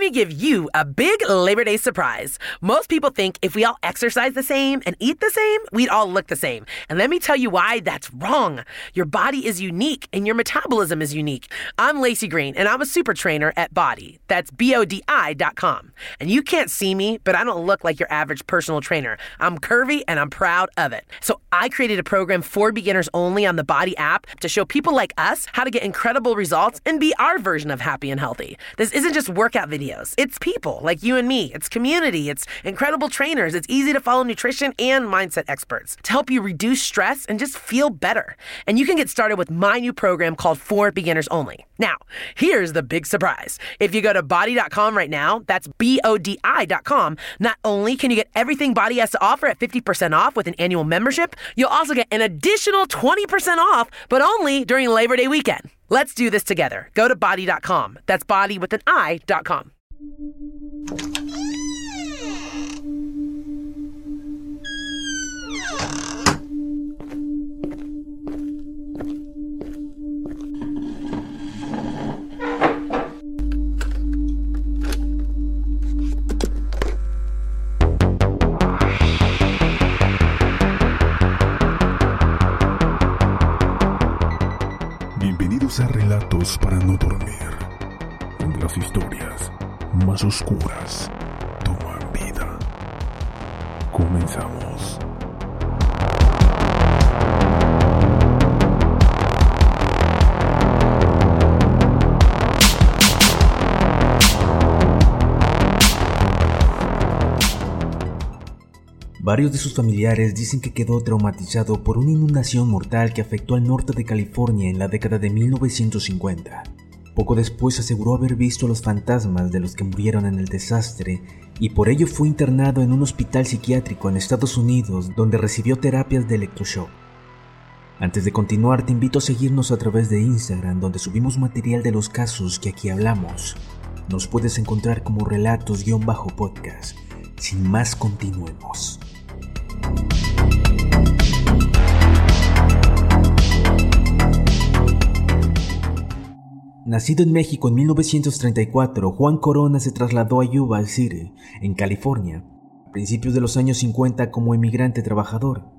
let me give you a big Labor Day surprise. Most people think if we all exercise the same and eat the same, we'd all look the same. And let me tell you why that's wrong. Your body is unique and your metabolism is unique. I'm Lacey Green and I'm a super trainer at Body. That's B O D I.com. And you can't see me, but I don't look like your average personal trainer. I'm curvy and I'm proud of it. So I created a program for beginners only on the Body app to show people like us how to get incredible results and be our version of happy and healthy. This isn't just workout videos, it's people like you and me, it's community, it's incredible trainers, it's easy to follow nutrition and mindset experts to help you reduce stress and just feel better. And you can get started with my new program called For Beginners Only. Now, here's the big surprise. If you go to body.com right now, that's B O D I.com, not only can you get everything Body has to offer at 50% off with an annual membership, you'll also get an additional 20% off, but only during Labor Day weekend. Let's do this together. Go to body.com. That's body with an I.com. oscuras toman vida. Comenzamos. Varios de sus familiares dicen que quedó traumatizado por una inundación mortal que afectó al norte de California en la década de 1950. Poco después aseguró haber visto a los fantasmas de los que murieron en el desastre y por ello fue internado en un hospital psiquiátrico en Estados Unidos donde recibió terapias de electroshock. Antes de continuar te invito a seguirnos a través de Instagram donde subimos material de los casos que aquí hablamos. Nos puedes encontrar como relatos-podcast. Sin más continuemos. Nacido en México en 1934, Juan Corona se trasladó a Yuba City, en California, a principios de los años 50 como emigrante trabajador.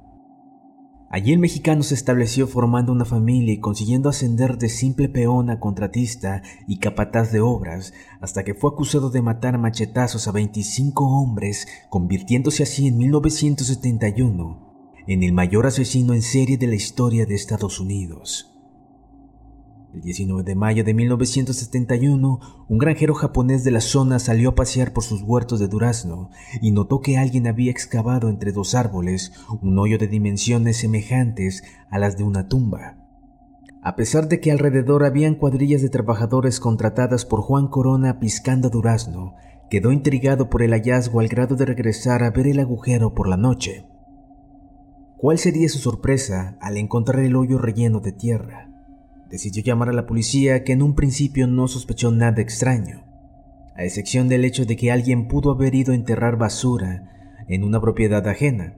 Allí el mexicano se estableció formando una familia y consiguiendo ascender de simple peón a contratista y capataz de obras, hasta que fue acusado de matar a machetazos a 25 hombres, convirtiéndose así en 1971 en el mayor asesino en serie de la historia de Estados Unidos. El 19 de mayo de 1971, un granjero japonés de la zona salió a pasear por sus huertos de durazno y notó que alguien había excavado entre dos árboles un hoyo de dimensiones semejantes a las de una tumba. A pesar de que alrededor habían cuadrillas de trabajadores contratadas por Juan Corona piscando durazno, quedó intrigado por el hallazgo al grado de regresar a ver el agujero por la noche. ¿Cuál sería su sorpresa al encontrar el hoyo relleno de tierra? Decidió llamar a la policía que en un principio no sospechó nada extraño, a excepción del hecho de que alguien pudo haber ido a enterrar basura en una propiedad ajena.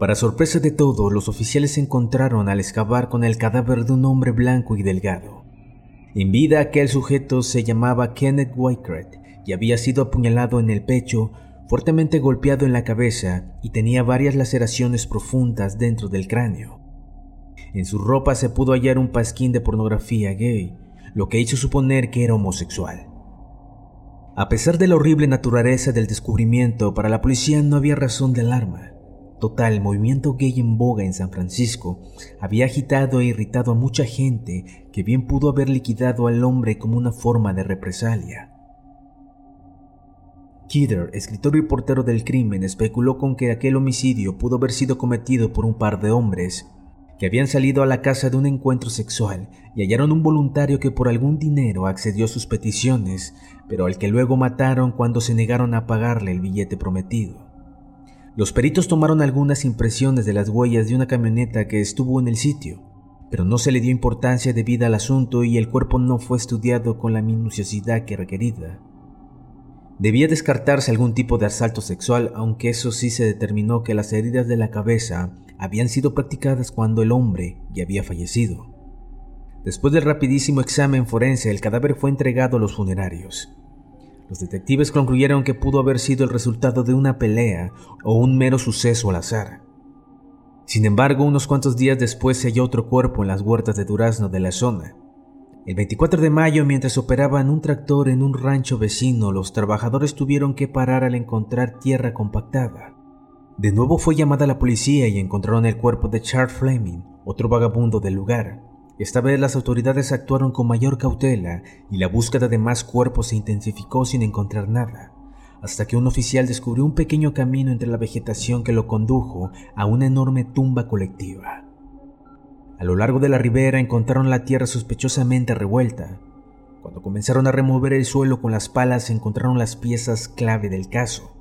Para sorpresa de todos, los oficiales se encontraron al excavar con el cadáver de un hombre blanco y delgado. En vida aquel sujeto se llamaba Kenneth Whitecret y había sido apuñalado en el pecho fuertemente golpeado en la cabeza y tenía varias laceraciones profundas dentro del cráneo. En su ropa se pudo hallar un pasquín de pornografía gay, lo que hizo suponer que era homosexual. A pesar de la horrible naturaleza del descubrimiento, para la policía no había razón de alarma. Total, el movimiento gay en boga en San Francisco había agitado e irritado a mucha gente que bien pudo haber liquidado al hombre como una forma de represalia. Kidder, escritor y portero del crimen, especuló con que aquel homicidio pudo haber sido cometido por un par de hombres que habían salido a la casa de un encuentro sexual y hallaron un voluntario que por algún dinero accedió a sus peticiones, pero al que luego mataron cuando se negaron a pagarle el billete prometido. Los peritos tomaron algunas impresiones de las huellas de una camioneta que estuvo en el sitio, pero no se le dio importancia debida al asunto y el cuerpo no fue estudiado con la minuciosidad que requerida. Debía descartarse algún tipo de asalto sexual, aunque eso sí se determinó que las heridas de la cabeza habían sido practicadas cuando el hombre ya había fallecido. Después del rapidísimo examen forense, el cadáver fue entregado a los funerarios. Los detectives concluyeron que pudo haber sido el resultado de una pelea o un mero suceso al azar. Sin embargo, unos cuantos días después se halló otro cuerpo en las huertas de durazno de la zona. El 24 de mayo, mientras operaban un tractor en un rancho vecino, los trabajadores tuvieron que parar al encontrar tierra compactada. De nuevo fue llamada la policía y encontraron el cuerpo de Charles Fleming, otro vagabundo del lugar. Esta vez las autoridades actuaron con mayor cautela y la búsqueda de más cuerpos se intensificó sin encontrar nada hasta que un oficial descubrió un pequeño camino entre la vegetación que lo condujo a una enorme tumba colectiva. A lo largo de la ribera encontraron la tierra sospechosamente revuelta. Cuando comenzaron a remover el suelo con las palas encontraron las piezas clave del caso.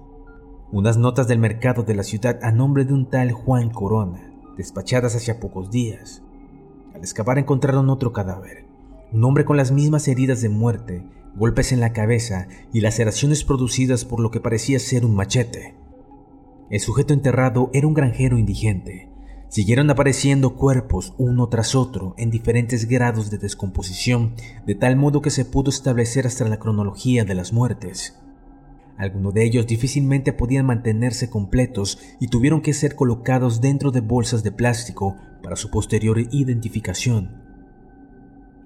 Unas notas del mercado de la ciudad a nombre de un tal Juan Corona, despachadas hacia pocos días. Al excavar encontraron otro cadáver, un hombre con las mismas heridas de muerte golpes en la cabeza y laceraciones producidas por lo que parecía ser un machete. El sujeto enterrado era un granjero indigente. Siguieron apareciendo cuerpos uno tras otro en diferentes grados de descomposición, de tal modo que se pudo establecer hasta la cronología de las muertes. Algunos de ellos difícilmente podían mantenerse completos y tuvieron que ser colocados dentro de bolsas de plástico para su posterior identificación.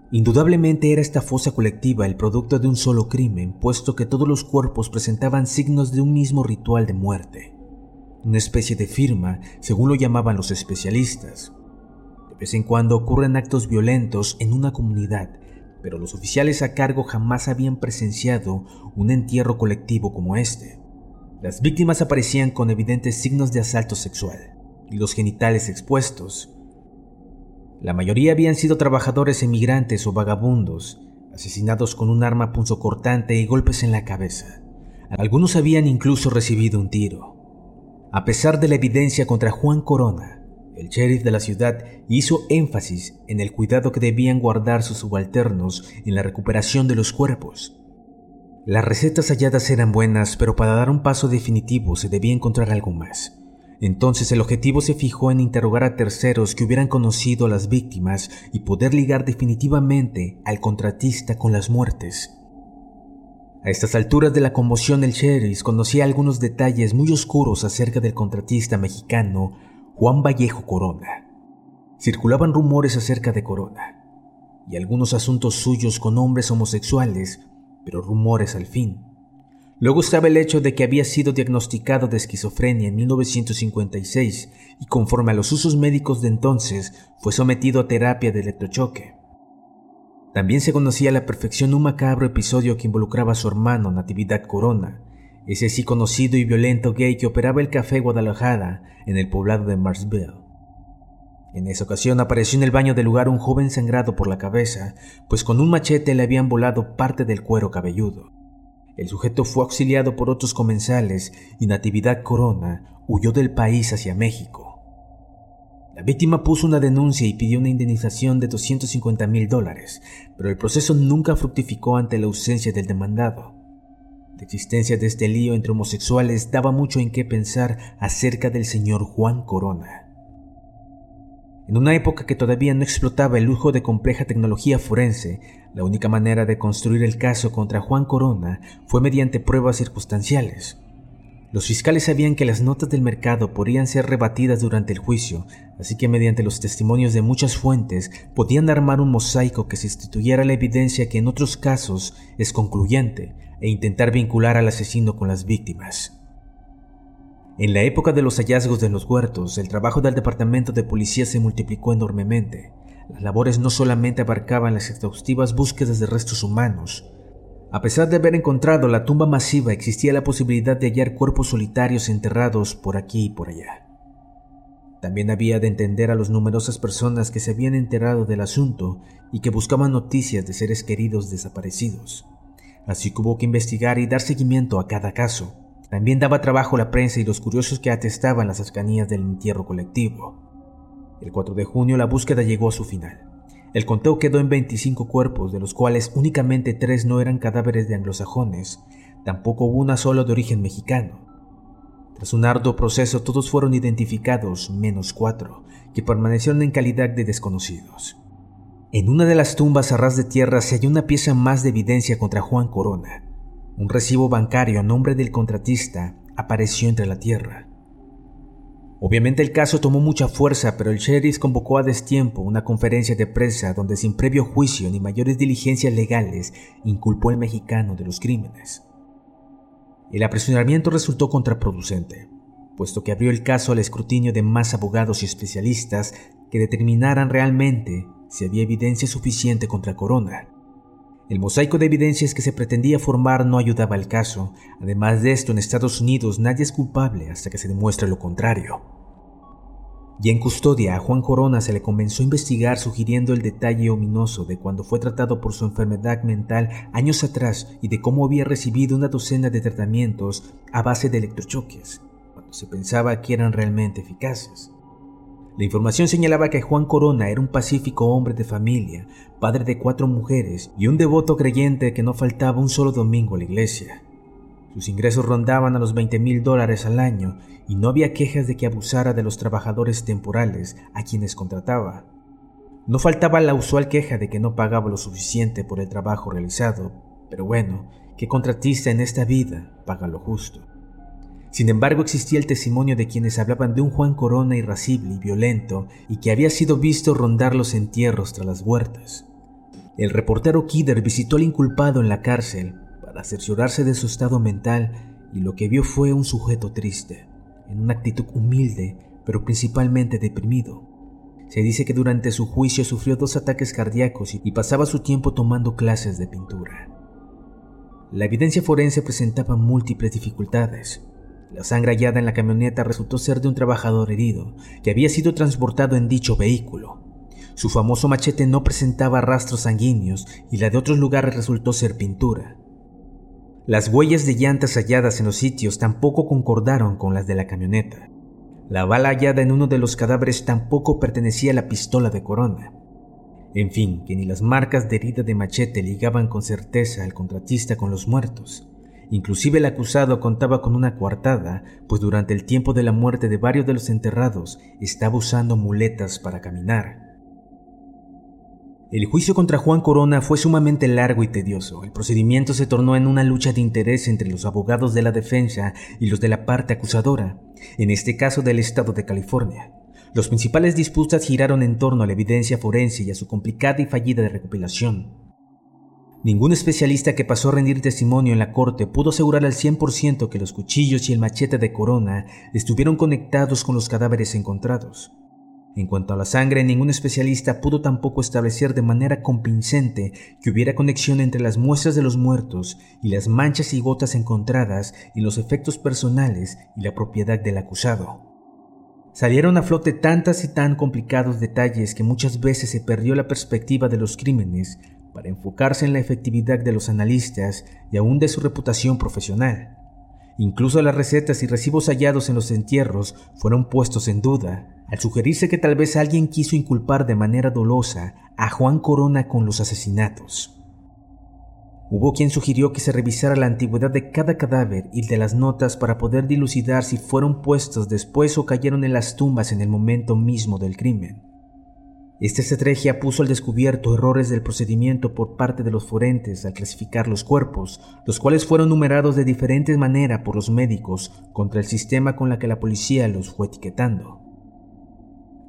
Indudablemente era esta fosa colectiva el producto de un solo crimen, puesto que todos los cuerpos presentaban signos de un mismo ritual de muerte, una especie de firma, según lo llamaban los especialistas. De vez en cuando ocurren actos violentos en una comunidad, pero los oficiales a cargo jamás habían presenciado un entierro colectivo como este. Las víctimas aparecían con evidentes signos de asalto sexual, y los genitales expuestos, la mayoría habían sido trabajadores emigrantes o vagabundos, asesinados con un arma punzocortante y golpes en la cabeza. Algunos habían incluso recibido un tiro. A pesar de la evidencia contra Juan Corona, el sheriff de la ciudad hizo énfasis en el cuidado que debían guardar sus subalternos en la recuperación de los cuerpos. Las recetas halladas eran buenas, pero para dar un paso definitivo se debía encontrar algo más. Entonces el objetivo se fijó en interrogar a terceros que hubieran conocido a las víctimas y poder ligar definitivamente al contratista con las muertes. A estas alturas de la conmoción el sheriff conocía algunos detalles muy oscuros acerca del contratista mexicano Juan Vallejo Corona. Circulaban rumores acerca de Corona y algunos asuntos suyos con hombres homosexuales, pero rumores al fin. Luego estaba el hecho de que había sido diagnosticado de esquizofrenia en 1956 y conforme a los usos médicos de entonces fue sometido a terapia de electrochoque. También se conocía a la perfección un macabro episodio que involucraba a su hermano Natividad Corona, ese sí conocido y violento gay que operaba el café Guadalajara en el poblado de Marsville. En esa ocasión apareció en el baño del lugar un joven sangrado por la cabeza, pues con un machete le habían volado parte del cuero cabelludo. El sujeto fue auxiliado por otros comensales y Natividad Corona huyó del país hacia México. La víctima puso una denuncia y pidió una indemnización de 250 mil dólares, pero el proceso nunca fructificó ante la ausencia del demandado. La existencia de este lío entre homosexuales daba mucho en qué pensar acerca del señor Juan Corona. En una época que todavía no explotaba el lujo de compleja tecnología forense, la única manera de construir el caso contra Juan Corona fue mediante pruebas circunstanciales. Los fiscales sabían que las notas del mercado podrían ser rebatidas durante el juicio, así que mediante los testimonios de muchas fuentes podían armar un mosaico que sustituyera la evidencia que en otros casos es concluyente e intentar vincular al asesino con las víctimas. En la época de los hallazgos de los huertos, el trabajo del departamento de policía se multiplicó enormemente. Las labores no solamente abarcaban las exhaustivas búsquedas de restos humanos. A pesar de haber encontrado la tumba masiva, existía la posibilidad de hallar cuerpos solitarios enterrados por aquí y por allá. También había de entender a las numerosas personas que se habían enterado del asunto y que buscaban noticias de seres queridos desaparecidos. Así que hubo que investigar y dar seguimiento a cada caso. También daba trabajo la prensa y los curiosos que atestaban las cercanías del entierro colectivo. El 4 de junio la búsqueda llegó a su final. El conteo quedó en 25 cuerpos, de los cuales únicamente tres no eran cadáveres de anglosajones, tampoco hubo una sola de origen mexicano. Tras un arduo proceso todos fueron identificados, menos cuatro, que permanecieron en calidad de desconocidos. En una de las tumbas a ras de tierra se halló una pieza más de evidencia contra Juan Corona, Un recibo bancario a nombre del contratista apareció entre la tierra. Obviamente el caso tomó mucha fuerza, pero el sheriff convocó a destiempo una conferencia de prensa donde sin previo juicio ni mayores diligencias legales inculpó al mexicano de los crímenes. El apresuramiento resultó contraproducente, puesto que abrió el caso al escrutinio de más abogados y especialistas que determinaran realmente si había evidencia suficiente contra Corona. El mosaico de evidencias que se pretendía formar no ayudaba al caso. Además de esto, en Estados Unidos nadie es culpable hasta que se demuestre lo contrario. Y en custodia a Juan Corona se le comenzó a investigar sugiriendo el detalle ominoso de cuando fue tratado por su enfermedad mental años atrás y de cómo había recibido una docena de tratamientos a base de electrochoques, cuando se pensaba que eran realmente eficaces. La información señalaba que Juan Corona era un pacífico hombre de familia, padre de cuatro mujeres y un devoto creyente que no faltaba un solo domingo a la iglesia. Sus ingresos rondaban a los 20 mil dólares al año y no había quejas de que abusara de los trabajadores temporales a quienes contrataba. No faltaba la usual queja de que no pagaba lo suficiente por el trabajo realizado, pero bueno, ¿qué contratista en esta vida paga lo justo? Sin embargo, existía el testimonio de quienes hablaban de un Juan Corona irascible y violento y que había sido visto rondar los entierros tras las huertas. El reportero Kidder visitó al inculpado en la cárcel para cerciorarse de su estado mental y lo que vio fue un sujeto triste, en una actitud humilde, pero principalmente deprimido. Se dice que durante su juicio sufrió dos ataques cardíacos y pasaba su tiempo tomando clases de pintura. La evidencia forense presentaba múltiples dificultades, la sangre hallada en la camioneta resultó ser de un trabajador herido, que había sido transportado en dicho vehículo. Su famoso machete no presentaba rastros sanguíneos y la de otros lugares resultó ser pintura. Las huellas de llantas halladas en los sitios tampoco concordaron con las de la camioneta. La bala hallada en uno de los cadáveres tampoco pertenecía a la pistola de Corona. En fin, que ni las marcas de herida de machete ligaban con certeza al contratista con los muertos. Inclusive el acusado contaba con una coartada, pues durante el tiempo de la muerte de varios de los enterrados estaba usando muletas para caminar. El juicio contra Juan Corona fue sumamente largo y tedioso. El procedimiento se tornó en una lucha de interés entre los abogados de la defensa y los de la parte acusadora, en este caso del estado de California. Los principales disputas giraron en torno a la evidencia forense y a su complicada y fallida recopilación. Ningún especialista que pasó a rendir testimonio en la corte pudo asegurar al 100% que los cuchillos y el machete de corona estuvieron conectados con los cadáveres encontrados. En cuanto a la sangre, ningún especialista pudo tampoco establecer de manera convincente que hubiera conexión entre las muestras de los muertos y las manchas y gotas encontradas y los efectos personales y la propiedad del acusado. Salieron a flote tantas y tan complicados detalles que muchas veces se perdió la perspectiva de los crímenes para enfocarse en la efectividad de los analistas y aún de su reputación profesional. Incluso las recetas y recibos hallados en los entierros fueron puestos en duda, al sugerirse que tal vez alguien quiso inculpar de manera dolosa a Juan Corona con los asesinatos. Hubo quien sugirió que se revisara la antigüedad de cada cadáver y de las notas para poder dilucidar si fueron puestos después o cayeron en las tumbas en el momento mismo del crimen. Esta estrategia puso al descubierto errores del procedimiento por parte de los forenses al clasificar los cuerpos, los cuales fueron numerados de diferentes maneras por los médicos contra el sistema con la que la policía los fue etiquetando.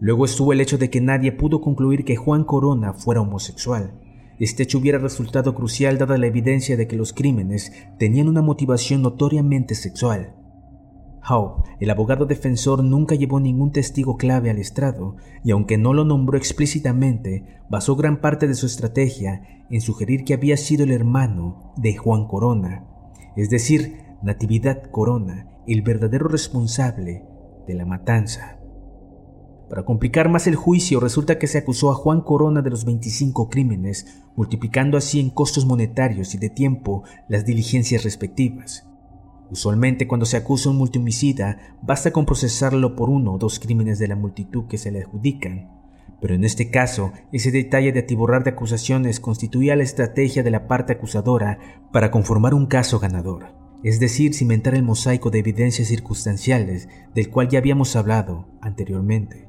Luego estuvo el hecho de que nadie pudo concluir que Juan Corona fuera homosexual. Este hecho hubiera resultado crucial dada la evidencia de que los crímenes tenían una motivación notoriamente sexual. Howe, el abogado defensor, nunca llevó ningún testigo clave al estrado y aunque no lo nombró explícitamente, basó gran parte de su estrategia en sugerir que había sido el hermano de Juan Corona, es decir, Natividad Corona, el verdadero responsable de la matanza. Para complicar más el juicio, resulta que se acusó a Juan Corona de los 25 crímenes, multiplicando así en costos monetarios y de tiempo las diligencias respectivas. Usualmente cuando se acusa a un multihomicida, basta con procesarlo por uno o dos crímenes de la multitud que se le adjudican. Pero en este caso, ese detalle de atiborrar de acusaciones constituía la estrategia de la parte acusadora para conformar un caso ganador, es decir, cimentar el mosaico de evidencias circunstanciales del cual ya habíamos hablado anteriormente.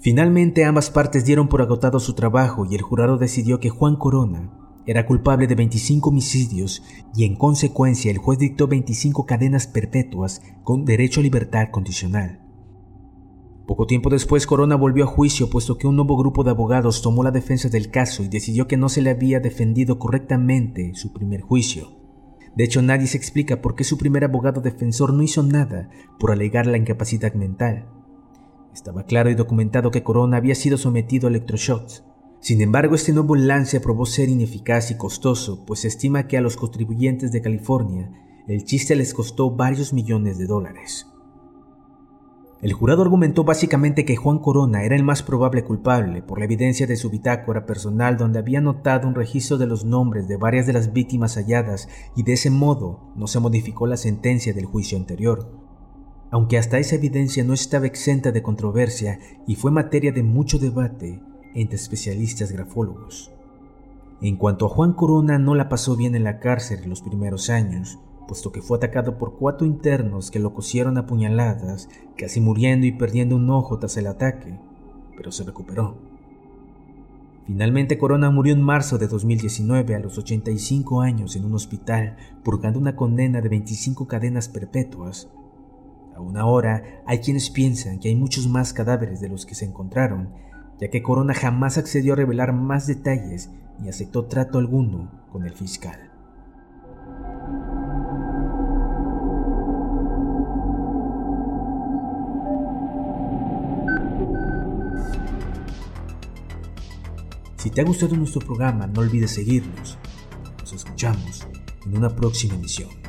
Finalmente ambas partes dieron por agotado su trabajo y el jurado decidió que Juan Corona era culpable de 25 homicidios y en consecuencia el juez dictó 25 cadenas perpetuas con derecho a libertad condicional. Poco tiempo después Corona volvió a juicio puesto que un nuevo grupo de abogados tomó la defensa del caso y decidió que no se le había defendido correctamente su primer juicio. De hecho, nadie se explica por qué su primer abogado defensor no hizo nada por alegar la incapacidad mental. Estaba claro y documentado que Corona había sido sometido a electroshocks. Sin embargo, este nuevo lance probó ser ineficaz y costoso, pues se estima que a los contribuyentes de California el chiste les costó varios millones de dólares. El jurado argumentó básicamente que Juan Corona era el más probable culpable por la evidencia de su bitácora personal donde había notado un registro de los nombres de varias de las víctimas halladas y de ese modo no se modificó la sentencia del juicio anterior. Aunque hasta esa evidencia no estaba exenta de controversia y fue materia de mucho debate entre especialistas grafólogos. En cuanto a Juan Corona no la pasó bien en la cárcel en los primeros años, puesto que fue atacado por cuatro internos que lo cosieron a puñaladas, casi muriendo y perdiendo un ojo tras el ataque, pero se recuperó. Finalmente Corona murió en marzo de 2019 a los 85 años en un hospital, purgando una condena de 25 cadenas perpetuas. Aún ahora hay quienes piensan que hay muchos más cadáveres de los que se encontraron, ya que Corona jamás accedió a revelar más detalles ni aceptó trato alguno con el fiscal. Si te ha gustado nuestro programa, no olvides seguirnos. Nos escuchamos en una próxima emisión.